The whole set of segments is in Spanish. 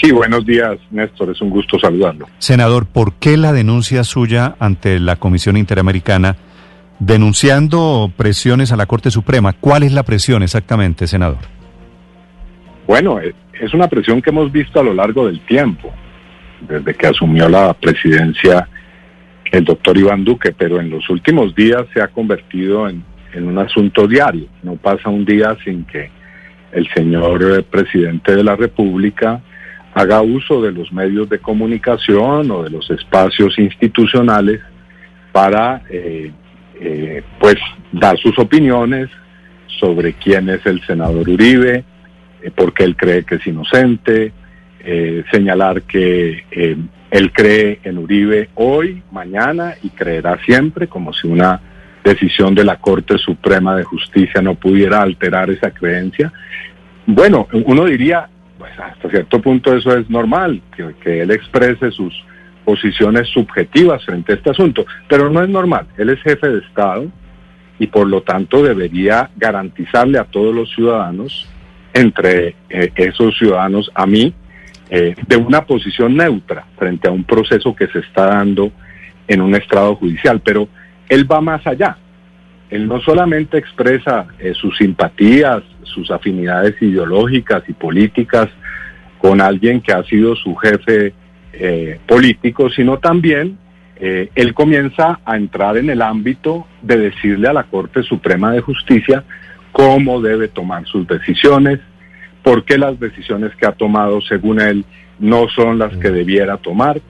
Sí, buenos días, Néstor. Es un gusto saludarlo. Senador, ¿por qué la denuncia suya ante la Comisión Interamericana denunciando presiones a la Corte Suprema? ¿Cuál es la presión exactamente, senador? Bueno, eh, es una presión que hemos visto a lo largo del tiempo, desde que asumió la presidencia el doctor Iván Duque, pero en los últimos días se ha convertido en, en un asunto diario. No pasa un día sin que el señor eh, presidente de la República haga uso de los medios de comunicación o de los espacios institucionales para eh, eh, pues dar sus opiniones sobre quién es el senador Uribe, eh, por qué él cree que es inocente, señalar que él cree en Uribe hoy, mañana y creerá siempre, como si una decisión de la Corte Suprema de Justicia no pudiera alterar esa creencia. Bueno, uno diría, pues hasta cierto punto eso es normal, que, él exprese sus posiciones subjetivas frente a este asunto, pero no es normal, él es jefe de Estado y por lo tanto debería garantizarle a todos los ciudadanos, entre eh, esos ciudadanos a mí, eh, de una posición neutra frente a un proceso que se está dando en un estrado judicial, pero él va más allá. Él no solamente expresa eh, sus simpatías, sus afinidades ideológicas y políticas con alguien que ha sido su jefe eh, político, sino también eh, él comienza a entrar en el ámbito de decirle a la Corte Suprema de Justicia cómo debe tomar sus decisiones, por qué las decisiones que ha tomado, según él, no son las que debiera tomar,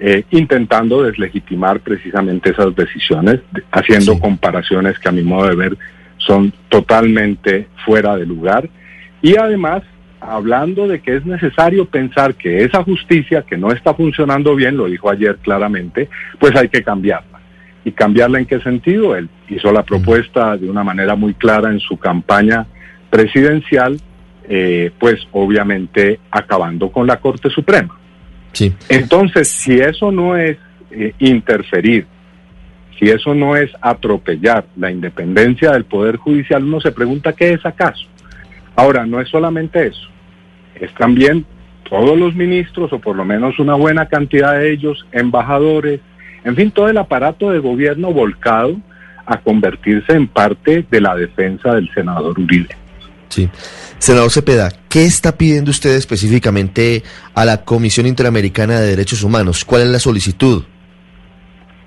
eh, intentando deslegitimar precisamente esas decisiones, haciendo comparaciones que a mi modo de ver son totalmente fuera de lugar y además hablando de que es necesario pensar que esa justicia que no está funcionando bien, lo dijo ayer claramente, pues hay que cambiarla. ¿Y cambiarla en qué sentido? Él hizo la propuesta de una manera muy clara en su campaña presidencial, eh, pues obviamente acabando con la Corte Suprema. Sí. Entonces, si eso no es eh, interferir si eso no es atropellar la independencia del Poder Judicial, uno se pregunta qué es acaso. Ahora, no es solamente eso, es también todos los ministros, o por lo menos una buena cantidad de ellos, embajadores, en fin, todo el aparato de gobierno volcado a convertirse en parte de la defensa del senador Uribe. Sí. Senador Cepeda, ¿qué está pidiendo usted específicamente a la Comisión Interamericana de Derechos Humanos? ¿Cuál es la solicitud?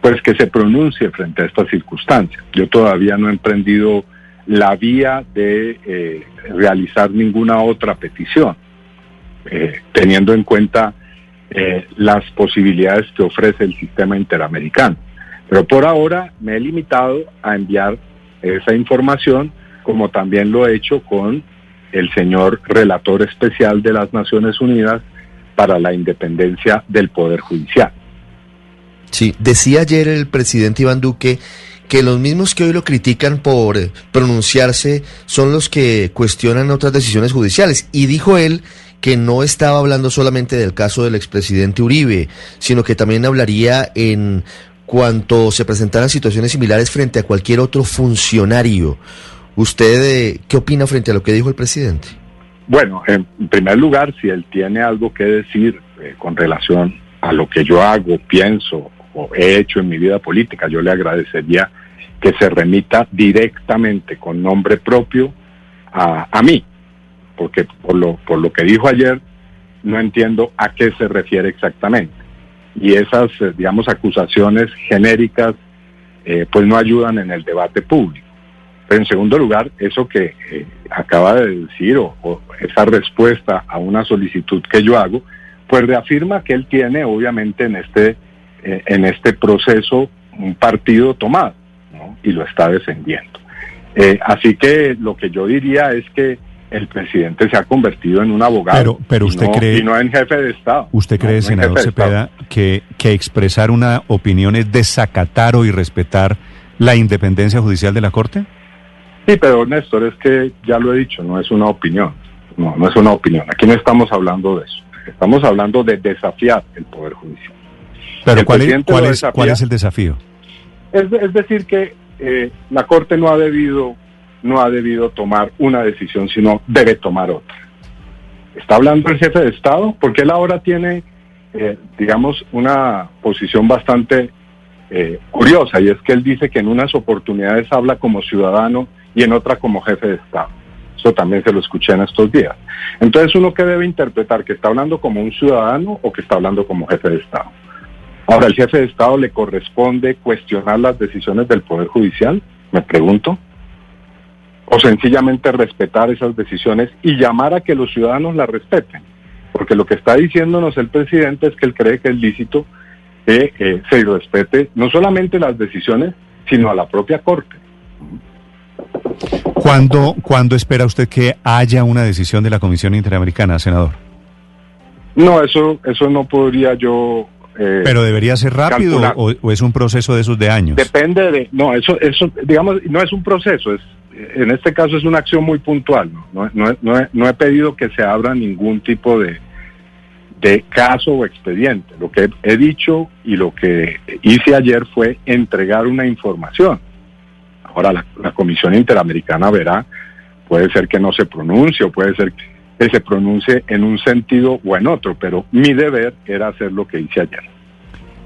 pues que se pronuncie frente a estas circunstancias. Yo todavía no he emprendido la vía de eh, realizar ninguna otra petición, eh, teniendo en cuenta eh, las posibilidades que ofrece el sistema interamericano. Pero por ahora me he limitado a enviar esa información, como también lo he hecho con el señor relator especial de las Naciones Unidas para la independencia del Poder Judicial. Sí, decía ayer el presidente Iván Duque que los mismos que hoy lo critican por eh, pronunciarse son los que cuestionan otras decisiones judiciales. Y dijo él que no estaba hablando solamente del caso del expresidente Uribe, sino que también hablaría en cuanto se presentaran situaciones similares frente a cualquier otro funcionario. ¿Usted eh, qué opina frente a lo que dijo el presidente? Bueno, en primer lugar, si él tiene algo que decir eh, con relación a lo que yo hago, pienso he hecho en mi vida política. Yo le agradecería que se remita directamente con nombre propio a, mí, porque por lo, por lo que dijo ayer no entiendo a qué se refiere exactamente. Y esas, eh, digamos, acusaciones genéricas, pues no ayudan en el debate público. Pero en segundo lugar, eso que eh, acaba de decir, o, o, esa respuesta a una solicitud que yo hago, pues reafirma que él tiene, obviamente, en este eh, en este proceso un partido tomado y lo está defendiendo. Eh, así que lo que yo diría es que el presidente se ha convertido en un abogado. Pero, pero y usted no- cree- Y no en jefe de Estado. ¿Usted No, cree, no en senador. Cepeda, que, que expresar una opinión es desacatar o irrespetar la independencia judicial de la Corte? Sí, pero Néstor, es que ya lo he dicho, no es una opinión. No, no es una opinión. Aquí no estamos hablando de eso. Estamos hablando de desafiar el Poder Judicial. Pero El ¿cuál es, presidente cuál lo es, desafía. cuál es el desafío? Es, es decir, que eh, la Corte no ha debido no ha debido tomar una decisión, sino debe tomar otra. Está hablando el jefe de Estado, porque él ahora tiene, eh, digamos, una posición bastante eh, curiosa, y es que él dice que en unas oportunidades habla como ciudadano y en otra como jefe de Estado. Eso también se lo escuché en estos días. Entonces, uno que debe interpretar que está hablando como un ciudadano o que está hablando como jefe de Estado. Ahora, ¿el jefe de Estado le corresponde cuestionar las decisiones del Poder Judicial? Me pregunto. O sencillamente respetar esas decisiones y llamar a que los ciudadanos las respeten. Porque lo que está diciéndonos el presidente es que él cree que es lícito que eh, se respete no solamente las decisiones, sino a la propia Corte. ¿Cuándo, ¿Cuándo espera usted que haya una decisión de la Comisión Interamericana, senador? No, eso, eso no podría yo... eh, ¿Pero debería ser rápido o, o es un proceso de esos de años? Depende de, no, eso, eso, digamos, no es un proceso, es, en este caso es una acción muy puntual. No, no, no, no he, no he pedido que se abra ningún tipo de, de caso o expediente. Lo que he, dicho y lo que hice ayer fue entregar una información. Ahora la, la Comisión Interamericana verá, puede ser que no se pronuncie o puede ser que se pronuncie en un sentido o en otro, pero mi deber era hacer lo que hice ayer.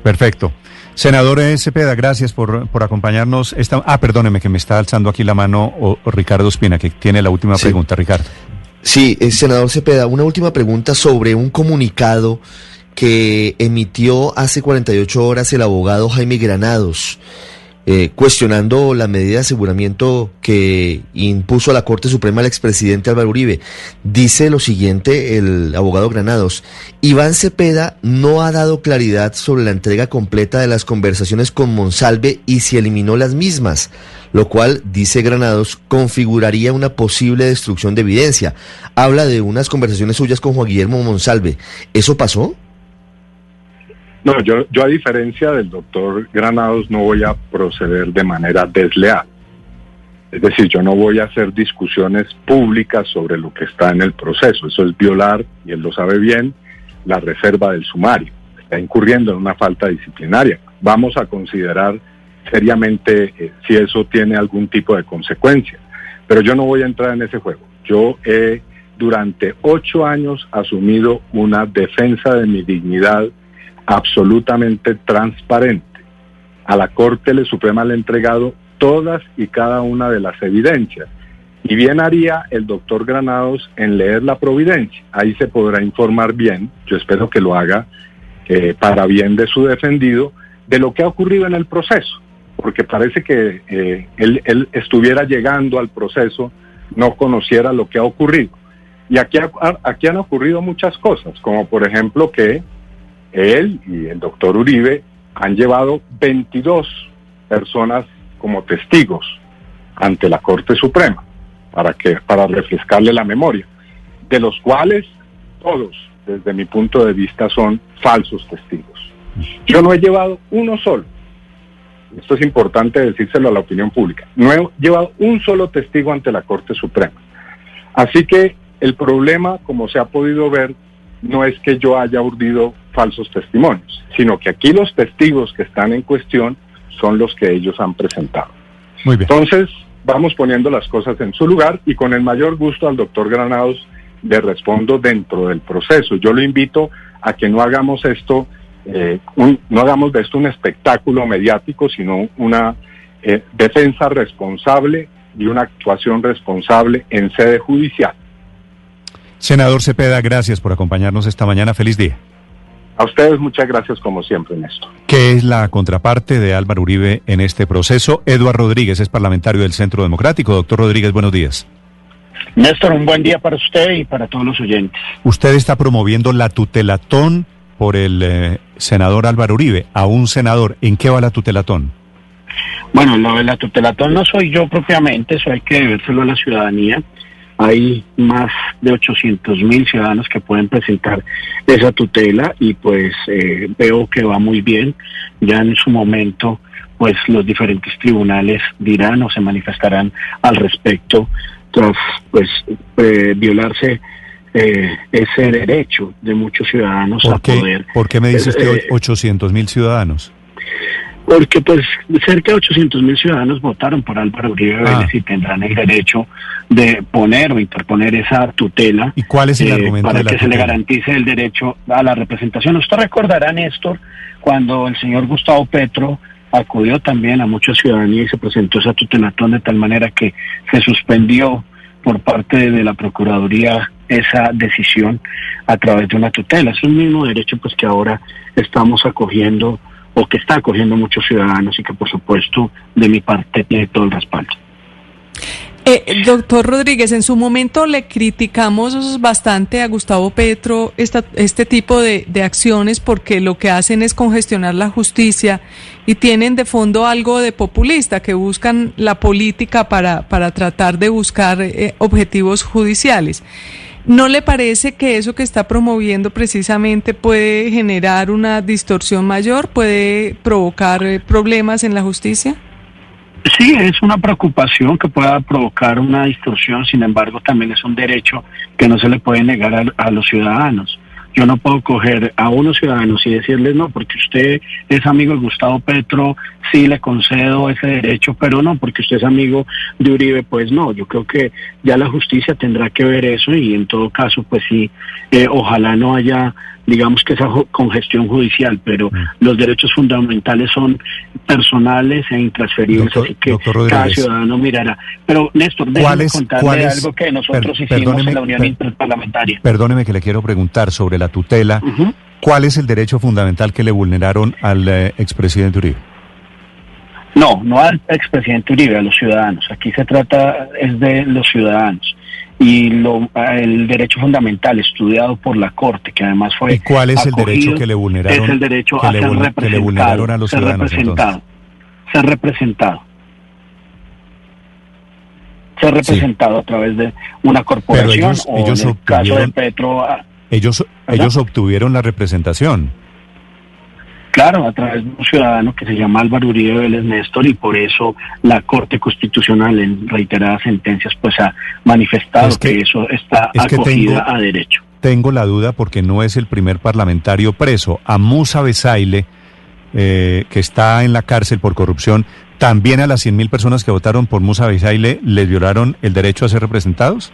Perfecto. Senador eh, Cepeda, gracias por, por acompañarnos. Esta, ah, perdóneme que me está alzando aquí la mano o- o Ricardo Espina, que tiene la última Sí. pregunta, Ricardo. Sí, eh, senador Cepeda, una última pregunta sobre un comunicado que emitió hace 48 horas el abogado Jaime Granados, eh, cuestionando la medida de aseguramiento que impuso la Corte Suprema al expresidente Álvaro Uribe. Dice lo siguiente el abogado Granados, Iván Cepeda no ha dado claridad sobre la entrega completa de las conversaciones con Monsalve y si eliminó las mismas, lo cual, dice Granados, configuraría una posible destrucción de evidencia. Habla de unas conversaciones suyas con Juan Guillermo Monsalve. ¿Eso pasó? No, yo, yo a diferencia del doctor Granados no voy a proceder de manera desleal. Es decir, yo no voy a hacer discusiones públicas sobre lo que está en el proceso. Eso es violar, y él lo sabe bien, la reserva del sumario. Está incurriendo en una falta disciplinaria. Vamos a considerar seriamente eh, si eso tiene algún tipo de consecuencia. Pero yo no voy a entrar en ese juego. Yo he durante ocho años asumido una defensa de mi dignidad absolutamente transparente. A la Corte le Suprema le he entregado todas y cada una de las evidencias. Y bien haría el doctor Granados en leer la providencia. Ahí se podrá informar bien, yo espero que lo haga eh, para bien de su defendido, de lo que ha ocurrido en el proceso. Porque parece que eh, él, él estuviera llegando al proceso, no conociera lo que ha ocurrido. Y aquí, aquí han ocurrido muchas cosas, como por ejemplo que él y el doctor Uribe han llevado 22 personas como testigos ante la Corte Suprema para que para refrescarle la memoria, de los cuales todos, desde mi punto de vista, son falsos testigos. Yo no he llevado uno solo. Esto es importante decírselo a la opinión pública. No he llevado un solo testigo ante la Corte Suprema. Así que el problema, como se ha podido ver, no es que yo haya urdido falsos testimonios, sino que aquí los testigos que están en cuestión son los que ellos han presentado. Muy bien. Entonces, vamos poniendo las cosas en su lugar y con el mayor gusto al doctor Granados le respondo dentro del proceso. Yo lo invito a que no hagamos esto, eh, un- no hagamos de esto un espectáculo mediático, sino una eh, defensa responsable y una actuación responsable en sede judicial. Senador Cepeda, gracias por acompañarnos esta mañana. Feliz día. A ustedes muchas gracias como siempre, Néstor. ¿Qué es la contraparte de Álvaro Uribe en este proceso? Eduardo Rodríguez es parlamentario del Centro Democrático. Doctor Rodríguez, buenos días. Néstor, un buen día para usted y para todos los oyentes. Usted está promoviendo la tutelatón por el eh, senador Álvaro Uribe, a un senador. ¿En qué va la tutelatón? Bueno, lo de la tutelatón no soy yo propiamente, eso hay que debérselo a la ciudadanía. hay más de 800 mil ciudadanos que pueden presentar esa tutela y pues eh, veo que va muy bien. Ya en su momento pues los diferentes tribunales dirán o se manifestarán al respecto tras pues eh, violarse eh, ese derecho de muchos ciudadanos a ¿Por qué, poder ¿Por qué me dice usted eh, 800 mil ciudadanos? porque pues cerca de 800 mil ciudadanos votaron por Álvaro Uribe Ah. Vélez y tendrán el derecho de poner o interponer esa tutela ¿Y cuál es el eh, argumento para de la que se le garantice el derecho a la representación. Usted recordará, Néstor, cuando el señor Gustavo Petro acudió también a mucha ciudadanía y se presentó esa tutelatón de tal manera que se suspendió por parte de la Procuraduría esa decisión a través de una tutela. Es un mismo derecho pues que ahora estamos acogiendo o que está acogiendo muchos ciudadanos y que por supuesto de mi parte tiene todo el respaldo. Eh, doctor Rodríguez, en su momento le criticamos bastante a Gustavo Petro esta, este tipo de, de acciones porque lo que hacen es congestionar la justicia y tienen de fondo algo de populista, que buscan la política para, para tratar de buscar eh, objetivos judiciales. ¿No le parece que eso que está promoviendo precisamente puede generar una distorsión mayor, puede provocar eh, problemas en la justicia? Sí, es una preocupación que pueda provocar una distorsión, sin embargo también es un derecho que no se le puede negar a, a los ciudadanos. Yo no puedo coger a unos ciudadanos y decirles no, porque usted es amigo de Gustavo Petro, sí le concedo ese derecho, pero no, porque usted es amigo de Uribe, pues no. Yo creo que ya la justicia tendrá que ver eso y en todo caso, pues sí, eh, ojalá no haya, digamos que esa congestión judicial, pero los derechos fundamentales son personales e intransferibles, Doctor- así que cada ciudadano mirará. Pero Néstor, ¿Cuál déjeme contarle algo que nosotros per- hicimos en la Unión per- Interparlamentaria. Perdóneme que le quiero preguntar sobre la tutela. ¿Cuál es el derecho fundamental que le vulneraron al eh, expresidente Uribe? No, no al expresidente Uribe, a los ciudadanos. Aquí se trata es de los ciudadanos. Y lo, el derecho fundamental estudiado por la Corte, que además fue ¿Y cuál es el derecho que le vulneraron? Es el derecho que a le ser vul- que le representado. vulneraron a los ser ciudadanos, representado. Ser representado. Ser representado a través de una corporación ellos- o ellos en el caso de Petro, a- Ellos, ¿Verdad? ellos obtuvieron la representación. Claro, a través de un ciudadano que se llama Álvaro Uribe Vélez Néstor y por eso la Corte Constitucional en reiteradas sentencias pues ha manifestado Es que- que, eso está es acogida tengo- a derecho. Tengo la duda porque no es el primer parlamentario preso. A Musa Besaile, eh, que está en la cárcel por corrupción, también a las 100.000 personas que votaron por Musa Besaile les violaron el derecho a ser representados.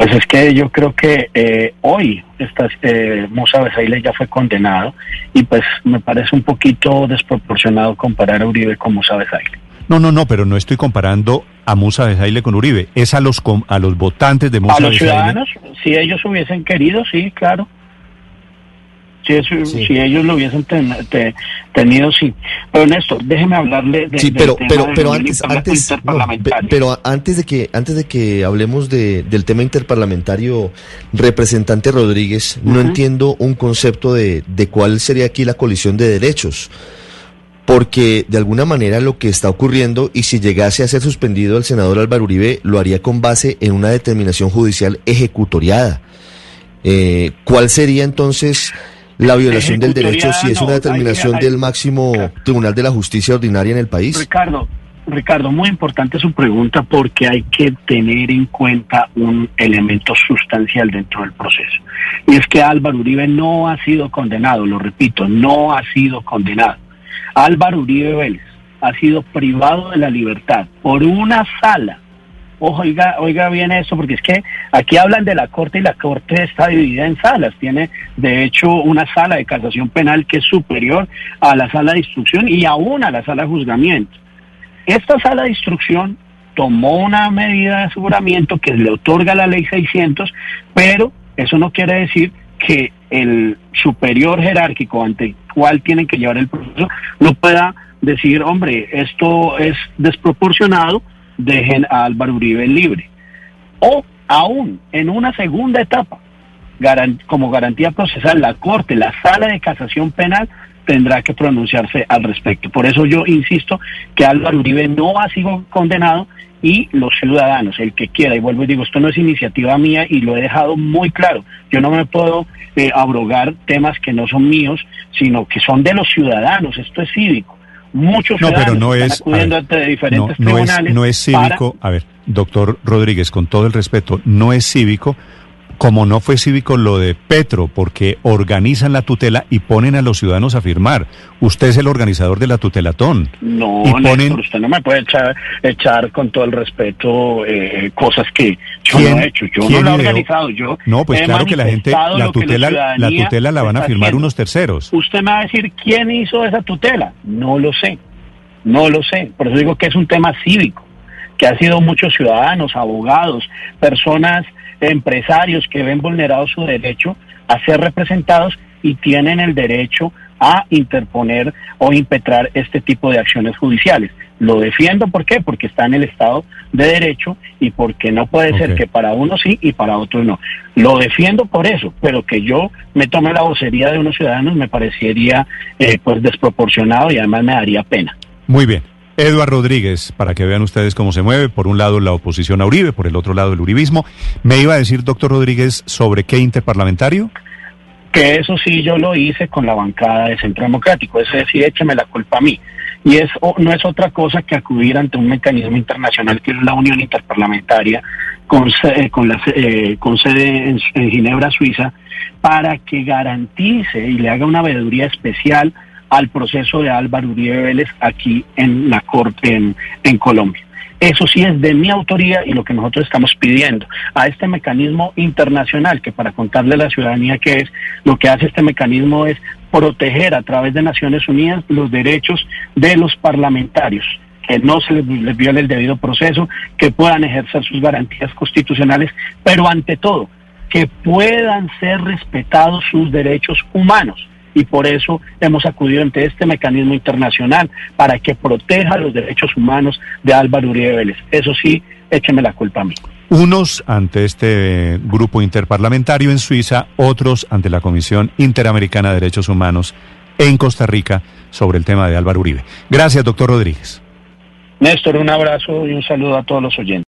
Pues es que yo creo que eh, hoy estas, eh, Musa Besaile ya fue condenado y pues me parece un poquito desproporcionado comparar a Uribe con Musa Besaile. No, no, no, pero no estoy comparando a Musa Besaile con Uribe. Es a los com- a los votantes de Musa A los Besaile. ciudadanos, si ellos hubiesen querido, sí, claro. Si, eso- Sí. si ellos lo hubiesen ten- te- tenido, sí. Pero Néstor, déjeme hablarle de, Sí, del pero, tema pero, pero antes, no, pero de que, antes de que hablemos de, del tema interparlamentario, representante Rodríguez, no entiendo un concepto de, de cuál sería aquí la colisión de derechos. Porque de alguna manera lo que está ocurriendo, y si llegase a ser suspendido el senador Álvaro Uribe, lo haría con base en una determinación judicial ejecutoriada. Eh, ¿Cuál sería entonces la violación del derecho si es una determinación del máximo Tribunal de la Justicia Ordinaria en el país? Ricardo, Ricardo, muy importante su pregunta porque hay que tener en cuenta un elemento sustancial dentro del proceso. Y es que Álvaro Uribe no ha sido condenado, lo repito, no ha sido condenado. Álvaro Uribe Vélez ha sido privado de la libertad por una sala. Oiga, oiga bien eso, porque es que aquí hablan de la Corte y la Corte está dividida en salas. Tiene, de hecho, una sala de casación penal que es superior a la sala de instrucción y aún a la sala de juzgamiento. Esta sala de instrucción tomó una medida de aseguramiento que le otorga la ley 600, pero eso no quiere decir que el superior jerárquico ante el cual tienen que llevar el proceso no pueda decir, hombre, esto es desproporcionado, dejen a Álvaro Uribe libre. O aún en una segunda etapa, como garantía procesal, la Corte, la Sala de Casación Penal, tendrá que pronunciarse al respecto. Por eso yo insisto que Álvaro Uribe no ha sido condenado y los ciudadanos, el que quiera, y vuelvo y digo, esto no es iniciativa mía y lo he dejado muy claro, yo no me puedo eh, abrogar temas que no son míos, sino que son de los ciudadanos, esto es cívico. Muchos No, pero no es, acudiendo ver, ante diferentes no, no es, tribunales no es para- cívico, a ver, doctor Rodríguez, con todo el respeto, no es cívico, como no fue cívico lo de Petro, porque organizan la tutela y ponen a los ciudadanos a firmar. Usted es el organizador de la tutelatón. No, y ponen, Néstor, usted no me puede echar, echar con todo el respeto eh, cosas que yo ¿Quién- no he hecho. Yo no lo he organizado. Yo No, pues claro que la gente, la tutela, la tutela la van a firmar haciendo. unos terceros. Usted me va a decir quién hizo esa tutela. No lo sé. No lo sé. Por eso digo que es un tema cívico, que ha sido muchos ciudadanos, abogados, personas, empresarios que ven vulnerado su derecho a ser representados y tienen el derecho a interponer o impetrar este tipo de acciones judiciales. Lo defiendo, ¿por qué? Porque está en el Estado de Derecho y porque no puede ser que para uno sí y para otro no. Lo defiendo por eso, pero que yo me tome la vocería de unos ciudadanos me parecería eh, pues desproporcionado y además me daría pena. Muy bien. Eduardo Rodríguez, para que vean ustedes cómo se mueve, por un lado la oposición a Uribe, por el otro lado el uribismo. Me iba a decir, doctor Rodríguez, sobre qué interparlamentario. que eso sí yo lo hice con la bancada de Centro Democrático, es decir, écheme la culpa a mí. Y es no es otra cosa que acudir ante un mecanismo internacional que es la Unión Interparlamentaria con, se- eh, con, la, eh, con sede en, en Ginebra, Suiza, para que garantice y le haga una veeduría especial al proceso de Álvaro Uribe Vélez aquí en la Corte en, Colombia. Eso sí es de mi autoría y lo que nosotros estamos pidiendo a este mecanismo internacional, que para contarle a la ciudadanía que es, lo que hace este mecanismo es proteger a través de Naciones Unidas los derechos de los parlamentarios que no se les, les viole el debido proceso, que puedan ejercer sus garantías constitucionales, pero ante todo, que puedan ser respetados sus derechos humanos y por eso hemos acudido ante este mecanismo internacional para que proteja los derechos humanos de Álvaro Uribe Vélez. Eso sí, écheme la culpa a mí. Unos ante este grupo interparlamentario en Suiza, otros ante la Comisión Interamericana de Derechos Humanos en Costa Rica sobre el tema de Álvaro Uribe. Gracias, doctor Rodríguez. Néstor, un abrazo y un saludo a todos los oyentes.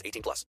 18 plus.